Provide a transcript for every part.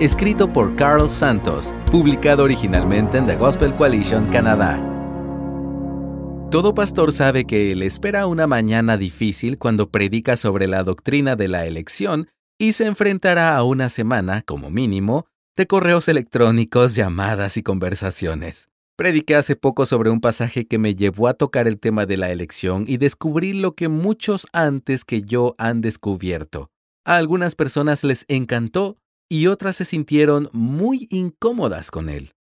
escrito por Carl Santos, publicado originalmente en The Gospel Coalition Canadá. Todo pastor sabe que le espera una mañana difícil cuando predica sobre la doctrina de la elección y se enfrentará a una semana, como mínimo, de correos electrónicos, llamadas y conversaciones. Prediqué hace poco sobre un pasaje que me llevó a tocar el tema de la elección y descubrir lo que muchos antes que yo han descubierto. A algunas personas les encantó y otras se sintieron muy incómodas con él.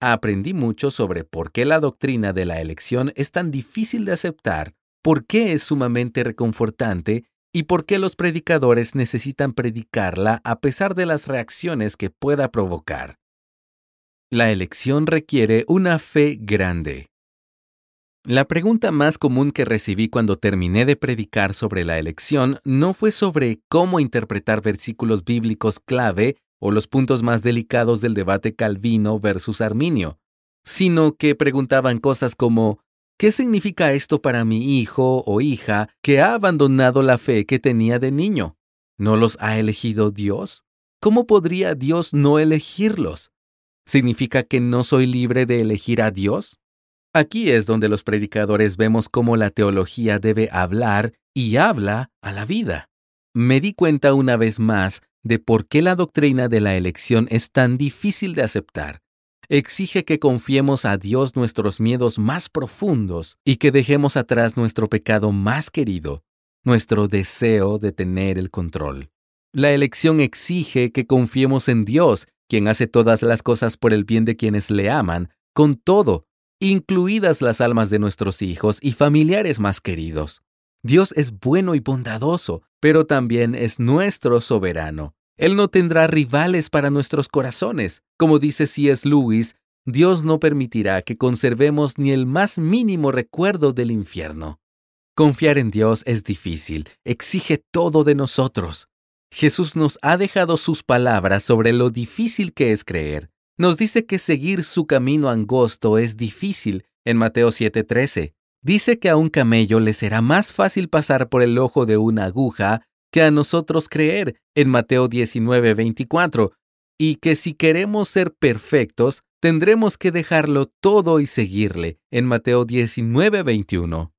Aprendí mucho sobre por qué la doctrina de la elección es tan difícil de aceptar, por qué es sumamente reconfortante y por qué los predicadores necesitan predicarla a pesar de las reacciones que pueda provocar. La elección requiere una fe grande. La pregunta más común que recibí cuando terminé de predicar sobre la elección no fue sobre cómo interpretar versículos bíblicos clave o los puntos más delicados del debate Calvino versus Arminio, sino que preguntaban cosas como ¿qué significa esto para mi hijo o hija que ha abandonado la fe que tenía de niño? ¿No los ha elegido Dios? ¿Cómo podría Dios no elegirlos? ¿Significa que no soy libre de elegir a Dios? Aquí es donde los predicadores vemos cómo la teología debe hablar y habla a la vida. Me di cuenta una vez más de por qué la doctrina de la elección es tan difícil de aceptar. Exige que confiemos a Dios nuestros miedos más profundos y que dejemos atrás nuestro pecado más querido, nuestro deseo de tener el control. La elección exige que confiemos en Dios, quien hace todas las cosas por el bien de quienes le aman, con todo incluidas las almas de nuestros hijos y familiares más queridos. Dios es bueno y bondadoso, pero también es nuestro soberano. Él no tendrá rivales para nuestros corazones. Como dice C.S. Lewis, Dios no permitirá que conservemos ni el más mínimo recuerdo del infierno. Confiar en Dios es difícil, exige todo de nosotros. Jesús nos ha dejado sus palabras sobre lo difícil que es creer nos dice que seguir su camino angosto es difícil en Mateo 7:13. Dice que a un camello le será más fácil pasar por el ojo de una aguja que a nosotros creer en Mateo 19:24, y que si queremos ser perfectos, tendremos que dejarlo todo y seguirle en Mateo 19:21.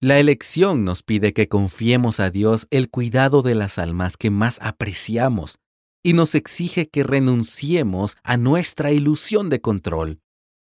La elección nos pide que confiemos a Dios el cuidado de las almas que más apreciamos y nos exige que renunciemos a nuestra ilusión de control.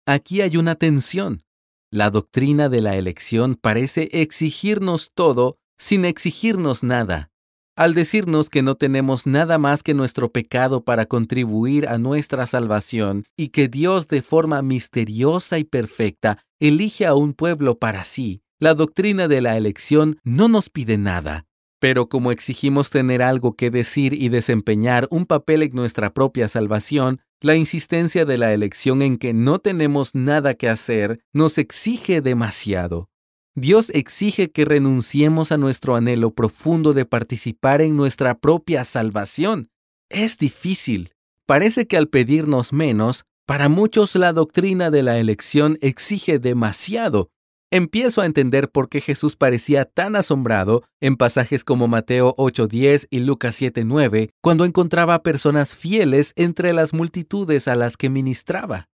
Aquí hay una tensión. La doctrina de la elección parece exigirnos todo sin exigirnos nada. Al decirnos que no tenemos nada más que nuestro pecado para contribuir a nuestra salvación y que Dios de forma misteriosa y perfecta elige a un pueblo para sí, la doctrina de la elección no nos pide nada, pero como exigimos tener algo que decir y desempeñar un papel en nuestra propia salvación, la insistencia de la elección en que no tenemos nada que hacer nos exige demasiado. Dios exige que renunciemos a nuestro anhelo profundo de participar en nuestra propia salvación. Es difícil. Parece que al pedirnos menos, para muchos la doctrina de la elección exige demasiado, Empiezo a entender por qué Jesús parecía tan asombrado en pasajes como Mateo 8:10 y Lucas 7:9, cuando encontraba personas fieles entre las multitudes a las que ministraba.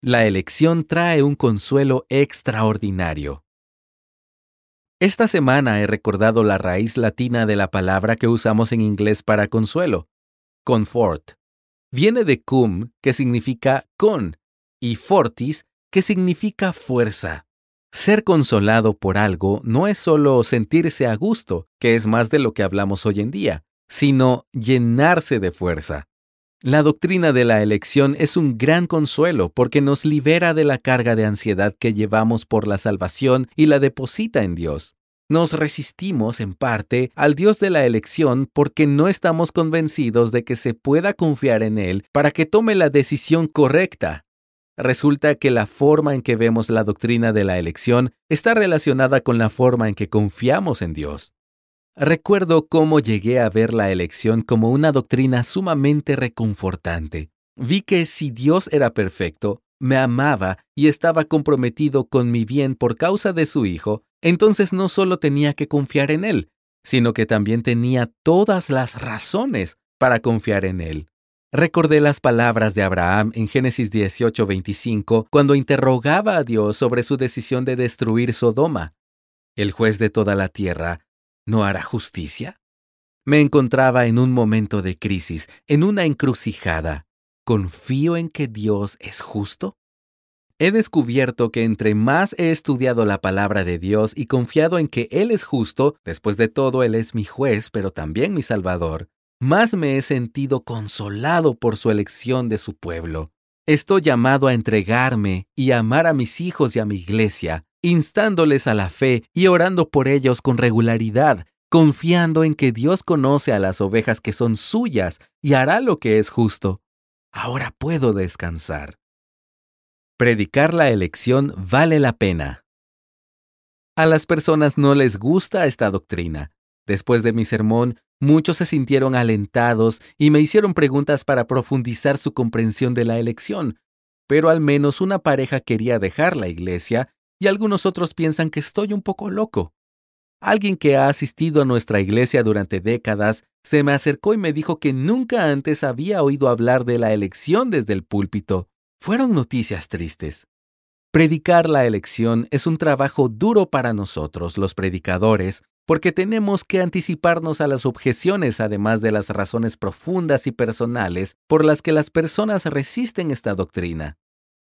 La elección trae un consuelo extraordinario. Esta semana he recordado la raíz latina de la palabra que usamos en inglés para consuelo, confort. Viene de cum, que significa con, y fortis, que significa fuerza. Ser consolado por algo no es solo sentirse a gusto, que es más de lo que hablamos hoy en día, sino llenarse de fuerza. La doctrina de la elección es un gran consuelo porque nos libera de la carga de ansiedad que llevamos por la salvación y la deposita en Dios. Nos resistimos, en parte, al Dios de la elección porque no estamos convencidos de que se pueda confiar en Él para que tome la decisión correcta. Resulta que la forma en que vemos la doctrina de la elección está relacionada con la forma en que confiamos en Dios. Recuerdo cómo llegué a ver la elección como una doctrina sumamente reconfortante. Vi que si Dios era perfecto, me amaba y estaba comprometido con mi bien por causa de su Hijo, entonces no solo tenía que confiar en Él, sino que también tenía todas las razones para confiar en Él. Recordé las palabras de Abraham en Génesis 18:25 cuando interrogaba a Dios sobre su decisión de destruir Sodoma. El juez de toda la tierra ¿no hará justicia? Me encontraba en un momento de crisis, en una encrucijada. ¿Confío en que Dios es justo? He descubierto que entre más he estudiado la palabra de Dios y confiado en que Él es justo, después de todo Él es mi juez, pero también mi Salvador, más me he sentido consolado por su elección de su pueblo. Estoy llamado a entregarme y amar a mis hijos y a mi iglesia, instándoles a la fe y orando por ellos con regularidad, confiando en que Dios conoce a las ovejas que son suyas y hará lo que es justo. Ahora puedo descansar. Predicar la elección vale la pena. A las personas no les gusta esta doctrina. Después de mi sermón, muchos se sintieron alentados y me hicieron preguntas para profundizar su comprensión de la elección, pero al menos una pareja quería dejar la iglesia y algunos otros piensan que estoy un poco loco. Alguien que ha asistido a nuestra iglesia durante décadas se me acercó y me dijo que nunca antes había oído hablar de la elección desde el púlpito. Fueron noticias tristes. Predicar la elección es un trabajo duro para nosotros, los predicadores, porque tenemos que anticiparnos a las objeciones además de las razones profundas y personales por las que las personas resisten esta doctrina.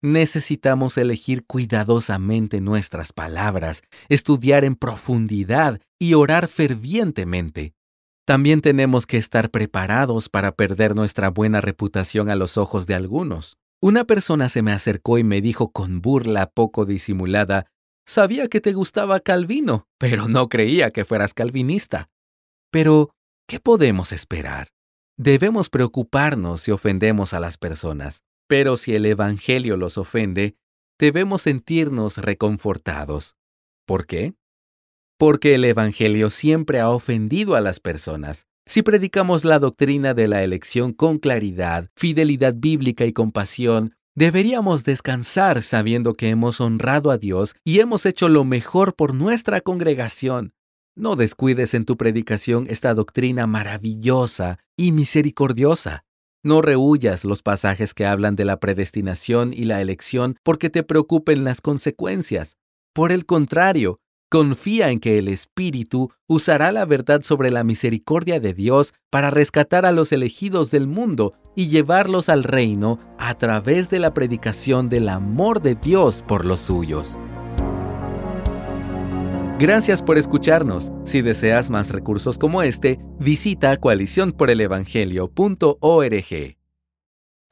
Necesitamos elegir cuidadosamente nuestras palabras, estudiar en profundidad y orar fervientemente. También tenemos que estar preparados para perder nuestra buena reputación a los ojos de algunos. Una persona se me acercó y me dijo con burla poco disimulada, Sabía que te gustaba Calvino, pero no creía que fueras calvinista. Pero, ¿qué podemos esperar? Debemos preocuparnos si ofendemos a las personas. Pero si el Evangelio los ofende, debemos sentirnos reconfortados. ¿Por qué? Porque el Evangelio siempre ha ofendido a las personas. Si predicamos la doctrina de la elección con claridad, fidelidad bíblica y compasión, deberíamos descansar sabiendo que hemos honrado a Dios y hemos hecho lo mejor por nuestra congregación. No descuides en tu predicación esta doctrina maravillosa y misericordiosa. No rehuyas los pasajes que hablan de la predestinación y la elección porque te preocupen las consecuencias. Por el contrario, confía en que el Espíritu usará la verdad sobre la misericordia de Dios para rescatar a los elegidos del mundo y llevarlos al reino a través de la predicación del amor de Dios por los suyos. Gracias por escucharnos. Si deseas más recursos como este, visita coaliciónporelevangelio.org.